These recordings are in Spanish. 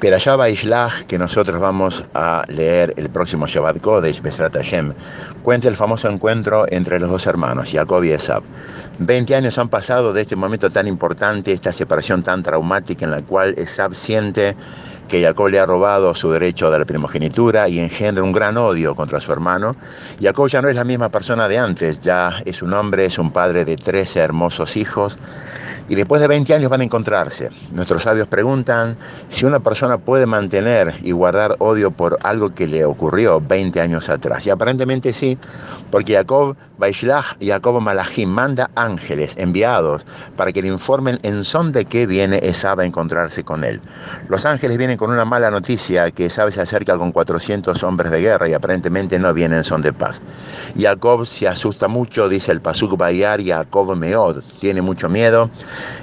Perashá Baishlach, que nosotros vamos a leer el próximo Shabbat Kodesh, Besrat Hashem, cuenta el famoso encuentro entre los dos hermanos, Jacob y Esab. Veinte años han pasado de este momento tan importante, esta separación tan traumática en la cual Esab siente que Jacob le ha robado su derecho de la primogenitura y engendra un gran odio contra su hermano. Jacob ya no es la misma persona de antes, ya es un hombre, es un padre de trece hermosos hijos y después de 20 años van a encontrarse. Nuestros sabios preguntan si una persona puede mantener y guardar odio por algo que le ocurrió 20 años atrás. Y aparentemente sí, porque Jacob Baishlach, Jacob Malachim, manda ángeles enviados para que le informen en son de qué viene Esab a encontrarse con él. Los ángeles vienen con una mala noticia que Esab se acerca con 400 hombres de guerra y aparentemente no vienen en son de paz. Jacob se asusta mucho, dice el Pasuk Bayar, Jacob Meod, tiene mucho miedo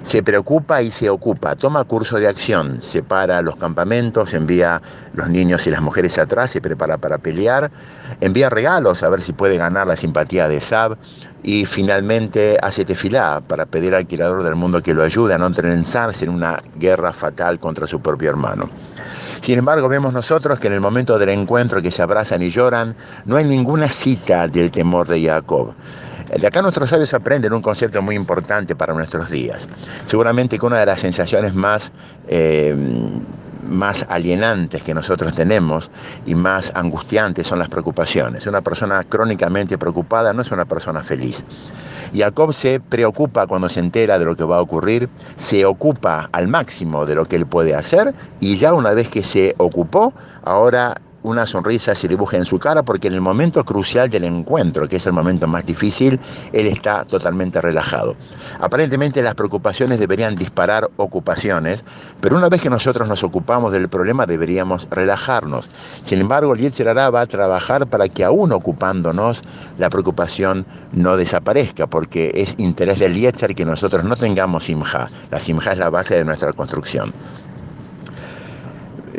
se preocupa y se ocupa, toma curso de acción, separa los campamentos, envía los niños y las mujeres atrás, se prepara para pelear, envía regalos a ver si puede ganar la simpatía de Sab y finalmente hace tefilá para pedir al Creador del mundo que lo ayude a no trenzarse en una guerra fatal contra su propio hermano. Sin embargo, vemos nosotros que en el momento del encuentro que se abrazan y lloran, no hay ninguna cita del temor de Jacob. De acá nuestros sabios aprenden un concepto muy importante para nuestros días. Seguramente que una de las sensaciones más, eh, más alienantes que nosotros tenemos y más angustiantes son las preocupaciones. Una persona crónicamente preocupada no es una persona feliz. Jacob se preocupa cuando se entera de lo que va a ocurrir, se ocupa al máximo de lo que él puede hacer y ya una vez que se ocupó, ahora una sonrisa se dibuja en su cara porque en el momento crucial del encuentro, que es el momento más difícil, él está totalmente relajado. Aparentemente las preocupaciones deberían disparar ocupaciones, pero una vez que nosotros nos ocupamos del problema deberíamos relajarnos. Sin embargo, el Yetzer va a trabajar para que aún ocupándonos la preocupación no desaparezca, porque es interés del Yetzer que nosotros no tengamos simja. La simja es la base de nuestra construcción.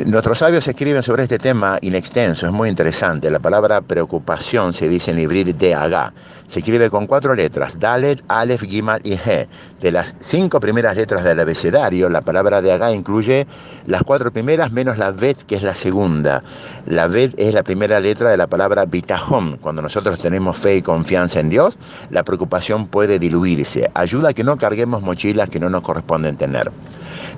Nuestros sabios escriben sobre este tema in extenso, es muy interesante. La palabra preocupación se dice en hibrid de Agá. Se escribe con cuatro letras, Dalet, Aleph, Gimal y He. De las cinco primeras letras del abecedario, la palabra de Agá incluye las cuatro primeras menos la Bet, que es la segunda. La Bet es la primera letra de la palabra Bitajón. Cuando nosotros tenemos fe y confianza en Dios, la preocupación puede diluirse. Ayuda a que no carguemos mochilas que no nos corresponden tener.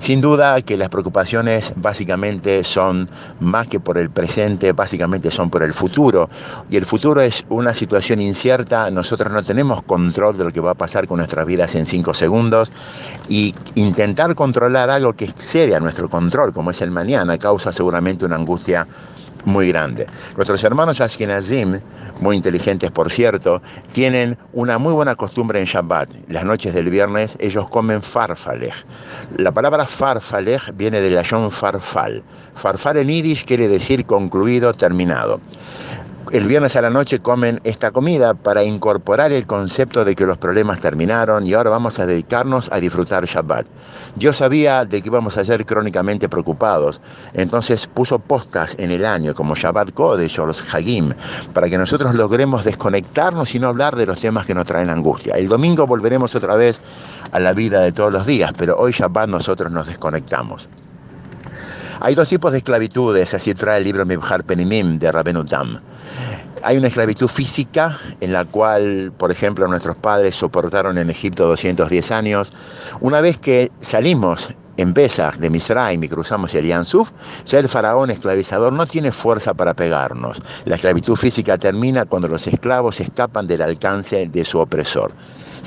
Sin duda que las preocupaciones básicamente son más que por el presente, básicamente son por el futuro. Y el futuro es una situación incierta, nosotros no tenemos control de lo que va a pasar con nuestras vidas en cinco segundos y intentar controlar algo que excede a nuestro control, como es el mañana, causa seguramente una angustia muy grande. Nuestros hermanos Ashkenazim, muy inteligentes por cierto, tienen una muy buena costumbre en Shabbat. Las noches del viernes ellos comen farfalej. La palabra farfalej viene de la yon farfal. Farfal en irish quiere decir concluido, terminado el viernes a la noche comen esta comida para incorporar el concepto de que los problemas terminaron y ahora vamos a dedicarnos a disfrutar Shabbat. Yo sabía de que íbamos a ser crónicamente preocupados, entonces puso postas en el año como Shabbat Kodesh o los Hagim para que nosotros logremos desconectarnos y no hablar de los temas que nos traen angustia. El domingo volveremos otra vez a la vida de todos los días, pero hoy Shabbat nosotros nos desconectamos. Hay dos tipos de esclavitudes, así trae el libro Mibhar Penimim de Rabenutam. Hay una esclavitud física en la cual, por ejemplo, nuestros padres soportaron en Egipto 210 años. Una vez que salimos en Pesach de Misraim y cruzamos el Yansuf, ya el faraón esclavizador no tiene fuerza para pegarnos. La esclavitud física termina cuando los esclavos escapan del alcance de su opresor.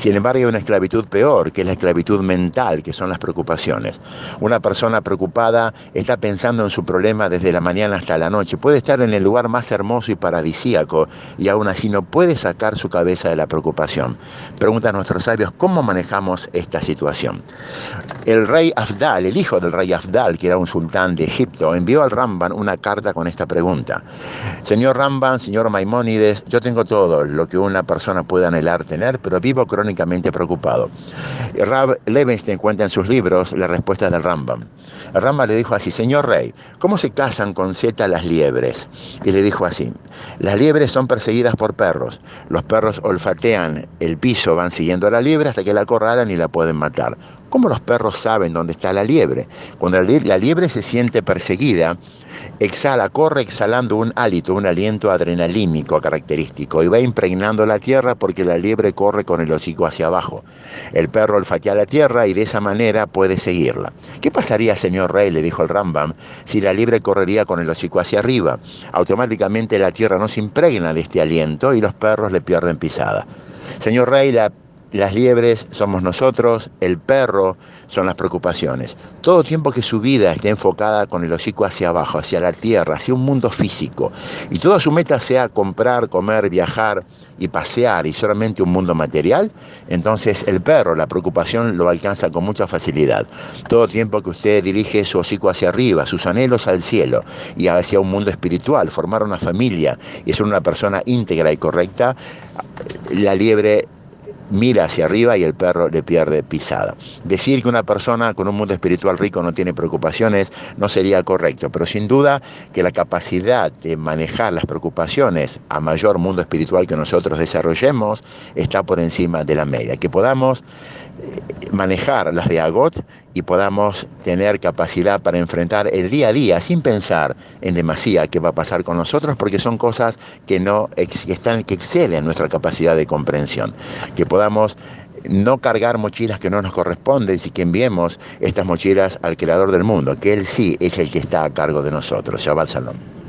Sin embargo, hay una esclavitud peor, que es la esclavitud mental, que son las preocupaciones. Una persona preocupada está pensando en su problema desde la mañana hasta la noche. Puede estar en el lugar más hermoso y paradisíaco y aún así no puede sacar su cabeza de la preocupación. Pregunta a nuestros sabios cómo manejamos esta situación. El rey Afdal, el hijo del rey Afdal, que era un sultán de Egipto, envió al Ramban una carta con esta pregunta. Señor Ramban, señor Maimónides, yo tengo todo lo que una persona puede anhelar tener, pero vivo crónicamente crónicamente preocupado. Rab Levenstein cuenta en sus libros la respuesta del Rambam. El Rambam le dijo así, señor rey, ¿cómo se casan con Z las liebres? Y le dijo así, las liebres son perseguidas por perros. Los perros olfatean el piso, van siguiendo a la liebre hasta que la acorralan y la pueden matar. ¿Cómo los perros saben dónde está la liebre? Cuando la liebre se siente perseguida, exhala, corre exhalando un hálito, un aliento adrenalínico característico y va impregnando la tierra porque la liebre corre con el hocico hacia abajo. El perro olfatea la tierra y de esa manera puede seguirla. ¿Qué pasaría, señor rey, le dijo el Rambam, si la liebre correría con el hocico hacia arriba? Automáticamente la tierra no se impregna de este aliento y los perros le pierden pisada. Señor rey, la las liebres somos nosotros, el perro son las preocupaciones. Todo tiempo que su vida esté enfocada con el hocico hacia abajo, hacia la tierra, hacia un mundo físico, y toda su meta sea comprar, comer, viajar y pasear y solamente un mundo material, entonces el perro, la preocupación lo alcanza con mucha facilidad. Todo tiempo que usted dirige su hocico hacia arriba, sus anhelos al cielo y hacia un mundo espiritual, formar una familia y ser una persona íntegra y correcta, la liebre mira hacia arriba y el perro le pierde pisada. Decir que una persona con un mundo espiritual rico no tiene preocupaciones no sería correcto, pero sin duda que la capacidad de manejar las preocupaciones a mayor mundo espiritual que nosotros desarrollemos está por encima de la media. Que podamos eh, manejar las de Agot y podamos tener capacidad para enfrentar el día a día sin pensar en demasía qué va a pasar con nosotros porque son cosas que no están que exceden nuestra capacidad de comprensión que podamos no cargar mochilas que no nos corresponden y que enviemos estas mochilas al creador del mundo que él sí es el que está a cargo de nosotros Shabbat Shalom